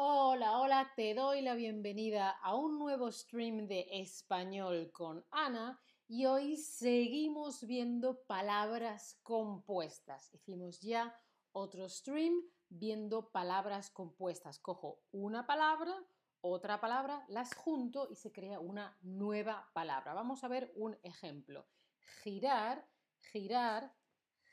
Hola, hola, te doy la bienvenida a un nuevo stream de español con Ana y hoy seguimos viendo palabras compuestas. Hicimos ya otro stream viendo palabras compuestas. Cojo una palabra, otra palabra, las junto y se crea una nueva palabra. Vamos a ver un ejemplo. Girar, girar,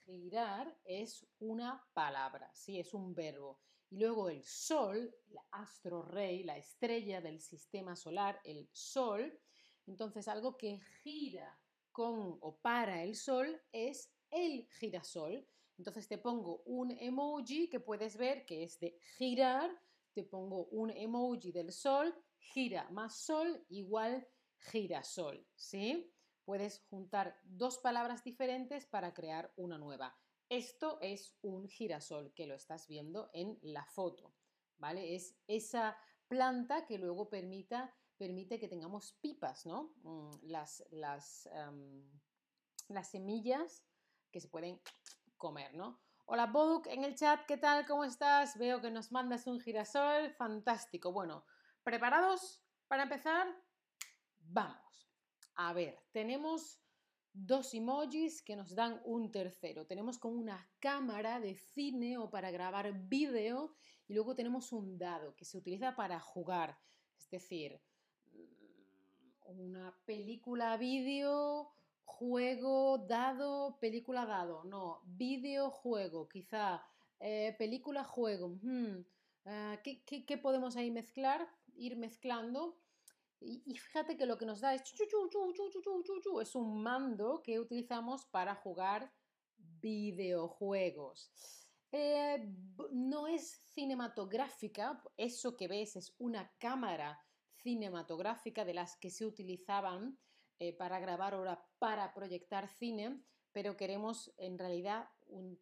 girar es una palabra, sí, es un verbo. Y luego el Sol, el astro rey, la estrella del sistema solar, el Sol. Entonces algo que gira con o para el Sol es el girasol. Entonces te pongo un emoji que puedes ver que es de girar, te pongo un emoji del Sol, gira más Sol igual girasol, ¿sí? Puedes juntar dos palabras diferentes para crear una nueva. Esto es un girasol que lo estás viendo en la foto, ¿vale? Es esa planta que luego permita, permite que tengamos pipas, ¿no? Mm, las, las, las semillas que se pueden comer, ¿no? Hola Boduk en el chat, ¿qué tal? ¿Cómo estás? Veo que nos mandas un girasol, fantástico. Bueno, ¿preparados para empezar? Vamos. A ver, tenemos dos emojis que nos dan un tercero. Tenemos como una cámara de cine o para grabar vídeo y luego tenemos un dado que se utiliza para jugar. Es decir, una película vídeo, juego, dado, película dado. No, videojuego, quizá. Eh, película juego. Hmm, ah, qué podemos ahí mezclar? Ir mezclando. Y, fíjate que lo que nos da es, es un mando que utilizamos para jugar videojuegos. Eh, no es cinematográfica, eso que ves es una cámara cinematográfica de las que se utilizaban eh, para grabar o para proyectar cine, pero queremos en realidad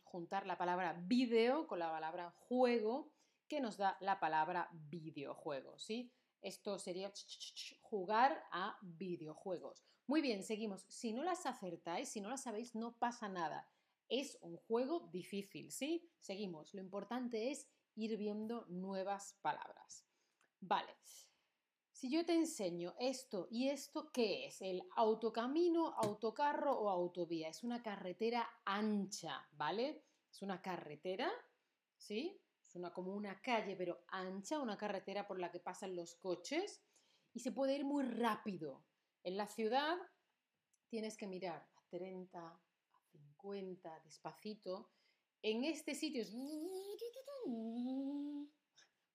juntar la palabra video con la palabra juego que nos da la palabra videojuego, ¿sí? Esto sería jugar a videojuegos. Muy bien, seguimos. Si no las acertáis, si no las sabéis, no pasa nada. Es un juego difícil, ¿sí? Seguimos. Lo importante es ir viendo nuevas palabras. Vale. Si yo te enseño esto y esto, ¿qué es? El autocamino, autocarro o autovía. Es una carretera ancha, ¿vale? Es una carretera, ¿sí? Una, como una calle, pero ancha, una carretera por la que pasan los coches y se puede ir muy rápido. En la ciudad tienes que mirar a 30, a 50, despacito. En este sitio es...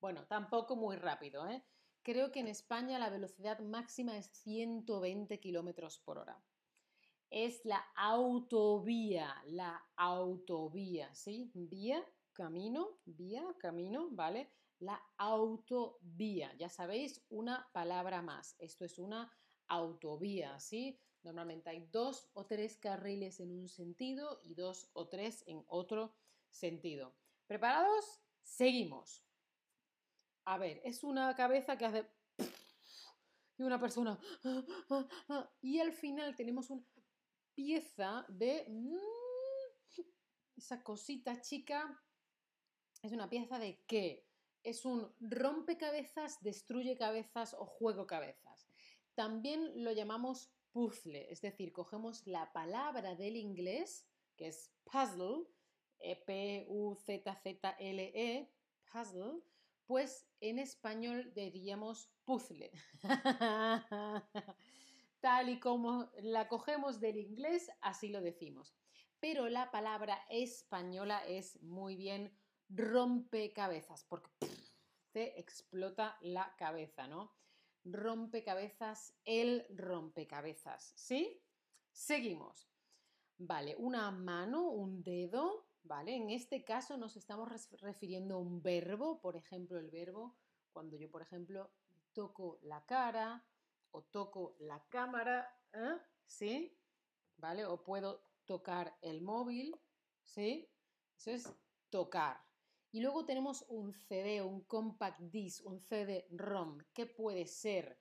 Bueno, tampoco muy rápido. ¿eh? Creo que en España la velocidad máxima es 120 kilómetros por hora. Es la autovía, la autovía, ¿sí? Vía camino, vía, camino, ¿vale? La autovía, ya sabéis, una palabra más. Esto es una autovía, ¿sí? Normalmente hay dos o tres carriles en un sentido y dos o tres en otro sentido. ¿Preparados? Seguimos. A ver, es una cabeza que hace... Y una persona... Y al final tenemos una pieza de... Mm, esa cosita chica es una pieza de qué? Es un rompecabezas, destruye cabezas o juego cabezas. También lo llamamos puzzle, es decir, cogemos la palabra del inglés, que es puzzle, e P-U-Z-Z-L-E, puzzle, pues en español diríamos puzzle. Tal y como la cogemos del inglés, así lo decimos. Pero la palabra española es muy bien rompecabezas, porque te explota la cabeza, ¿no? Rompecabezas, el rompecabezas, ¿sí? Seguimos. Vale, una mano, un dedo, ¿vale? En este caso nos estamos refiriendo a un verbo, por ejemplo, el verbo, cuando yo, por ejemplo, toco la cara o toco la cámara, ¿eh? ¿sí? ¿Vale? O puedo tocar el móvil, ¿sí? Eso es tocar. Y luego tenemos un CD, un compact disc, un CD-ROM. ¿Qué puede ser?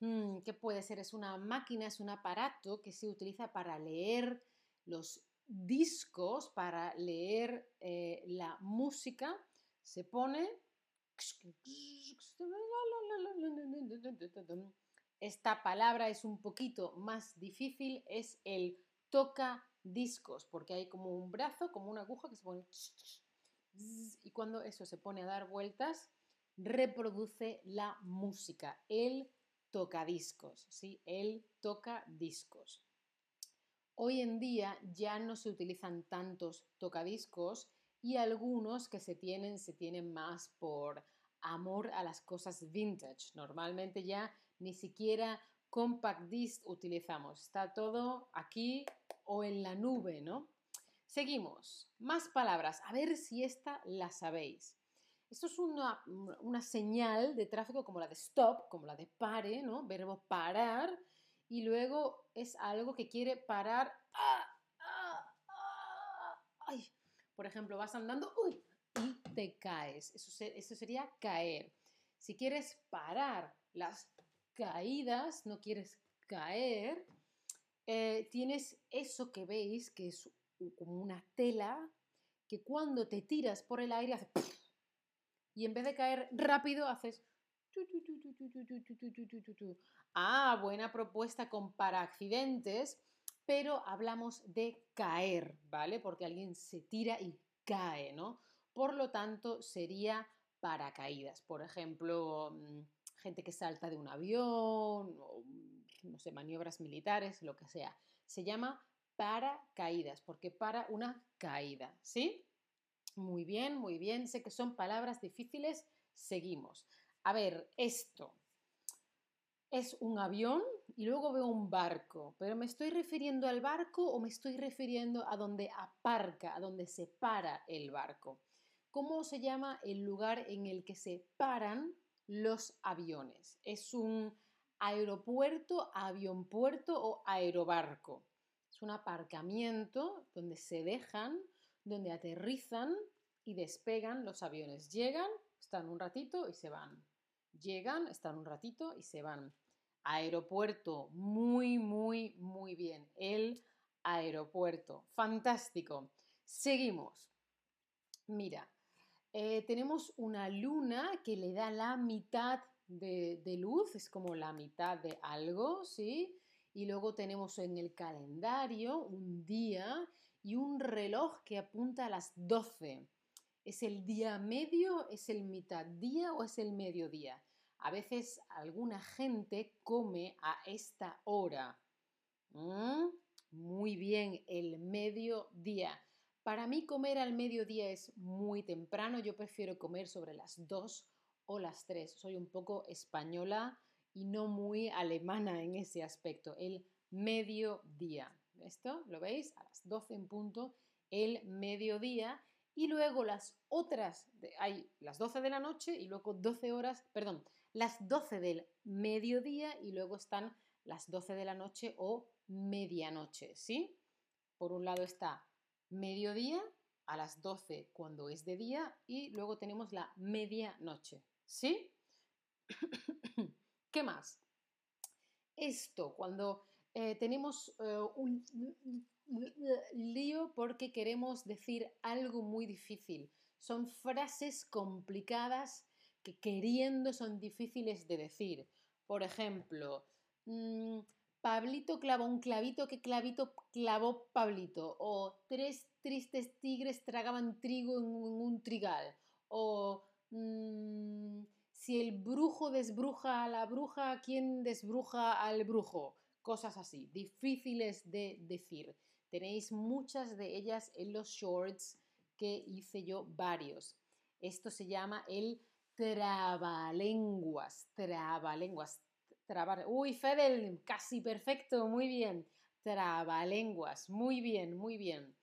Hmm, ¿Qué puede ser? Es una máquina, es un aparato que se utiliza para leer los discos, para leer eh, la música. Se pone, Esta palabra es un poquito más difícil, es el toca discos, porque hay como un brazo, como una aguja que se pone y cuando eso se pone a dar vueltas, reproduce la música. Él toca discos, ¿sí? Él toca discos. Hoy en día ya no se utilizan tantos tocadiscos y algunos que se tienen se tienen más por amor a las cosas vintage. Normalmente ya ni siquiera compact disc utilizamos. Está todo aquí o en la nube, ¿no? Seguimos. Más palabras. A ver si esta la sabéis. Esto es una, una, señal de tráfico como la de stop, como la de pare, ¿no? Verbo parar y luego es algo que quiere parar. Por ejemplo, vas andando y te caes. Eso, eso sería caer. Si quieres parar las caídas, no quieres caer, eh, tienes eso que veis, que es como una tela, que cuando te tiras por el aire hace... Y en vez de caer rápido, haces... Ah, buena propuesta con para accidentes, pero hablamos de caer, ¿vale? Porque alguien se tira y cae, ¿no? Por lo tanto, sería paracaídas. Por ejemplo, mm, gente que salta de un avión, no sé, maniobras militares, lo que sea. Se llama paracaídas, porque para una caída, ¿sí? Muy bien, muy bien. Sé que son palabras difíciles. Seguimos. A ver, esto es un avión y luego veo un barco, pero ¿me estoy refiriendo al barco o me estoy refiriendo a donde aparca, a donde se para el barco? ¿Cómo se llama el lugar en el que se paran los aviones? ¿Es un aeropuerto, avionpuerto o aerobarco? Es un aparcamiento donde se dejan, donde aterrizan y despegan los aviones. Llegan, están un ratito y se van. Llegan, están un ratito y se van. Aeropuerto, muy, muy, muy bien. El aeropuerto, fantástico. Seguimos. Mira, eh, tenemos una luna que le da la mitad de, de, luz, es como la mitad de algo, ¿sí? Y luego tenemos en el calendario un día y un reloj que apunta a las 12. ¿Es el día medio, es el mitad día o es el mediodía? A veces alguna gente come a esta hora. ¿Mm? Muy bien, el mediodía. Para mí comer al mediodía es muy temprano. Yo prefiero comer sobre las 2 o las 3. Soy un poco española y no muy alemana en ese aspecto. El mediodía. ¿Esto lo veis? A las 12 en punto, el mediodía y luego las otras, hay las 12 de la noche y luego 12 horas, perdón, las 12 del mediodía y luego están las 12 de la noche o medianoche, ¿sí? Por un lado está mediodía a las 12 cuando es de día y luego tenemos la medianoche, ¿sí? ¿Qué más? Esto, cuando eh, tenemos eh, un lío porque queremos decir algo muy difícil. Son frases complicadas que queriendo son difíciles de decir. Por ejemplo, mm, Pablito clavó un clavito, ¿qué clavito clavó Pablito? O tres tristes tigres tragaban trigo en un, trigal. O mm, si el brujo desbruja a la bruja, ¿quién desbruja al brujo? Cosas así, difíciles de decir. Tenéis muchas de ellas en los shorts que hice yo varios. Esto se llama el trabalenguas, trabalenguas. Trabar... Uy, Fedel, casi perfecto, muy bien. Trabalenguas, muy bien, muy bien.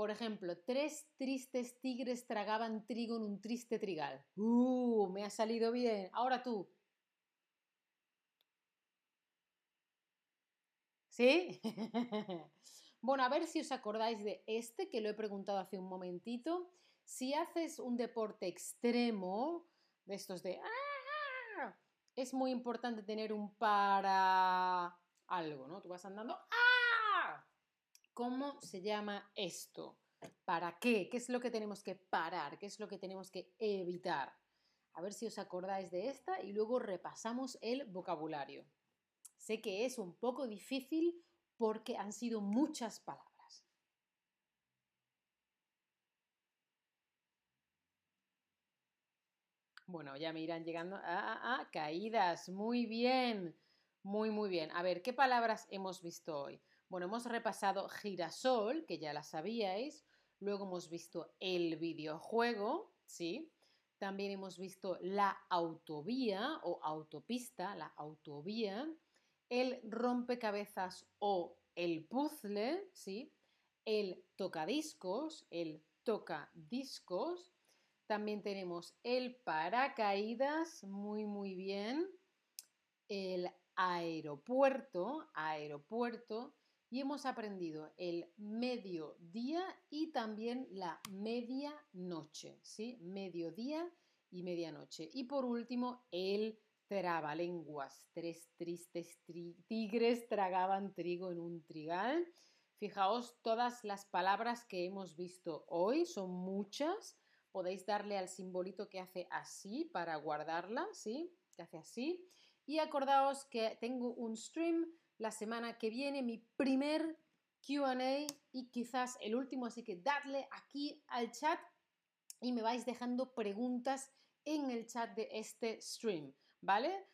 Por ejemplo, tres tristes tigres tragaban trigo en un triste trigal. Uh, me ha salido bien. Ahora tú. ¿Sí? Bueno, a ver si os acordáis de este que lo he preguntado hace un momentito. Si haces un deporte extremo, de estos de... ¡Ah! Es muy importante tener un para algo, ¿no? Tú vas andando... ¡Ah! ¿Cómo se llama esto? ¿Para qué? ¿Qué es lo que tenemos que parar? ¿Qué es lo que tenemos que evitar? A ver si os acordáis de esta y luego repasamos el vocabulario. Sé que es un poco difícil porque han sido muchas palabras. Bueno, ya me irán llegando. Ah, ah, ah, caídas. Muy bien. Muy, muy bien. A ver, ¿qué palabras hemos visto hoy? Bueno, hemos repasado girasol, que ya la sabíais. Luego hemos visto el videojuego, ¿sí? También hemos visto la autovía o autopista, la autovía. El rompecabezas o el puzzle, ¿sí? El tocadiscos, el tocadiscos. También tenemos el paracaídas, muy, muy bien. El aeropuerto, aeropuerto. Y hemos aprendido el mediodía y también la medianoche, ¿sí? Mediodía y medianoche. Y por último, el trabalenguas. Tres tristes tigres tragaban trigo en un trigal. Fijaos, todas las palabras que hemos visto hoy son muchas podéis darle al simbolito que hace así para guardarla, ¿sí? Que hace así. Y acordaos que tengo un stream la semana que viene, mi primer QA y quizás el último, así que dadle aquí al chat y me vais dejando preguntas en el chat de este stream, ¿vale?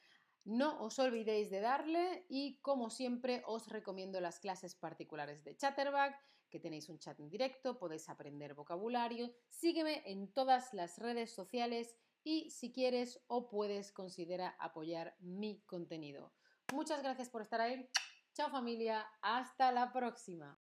No os olvidéis de darle y como siempre os recomiendo las clases particulares de Chatterback que tenéis un chat en directo, podéis aprender vocabulario. Sígueme en todas las redes sociales y si quieres o puedes considera apoyar mi contenido. Muchas gracias por estar ahí. Chao familia, hasta la próxima.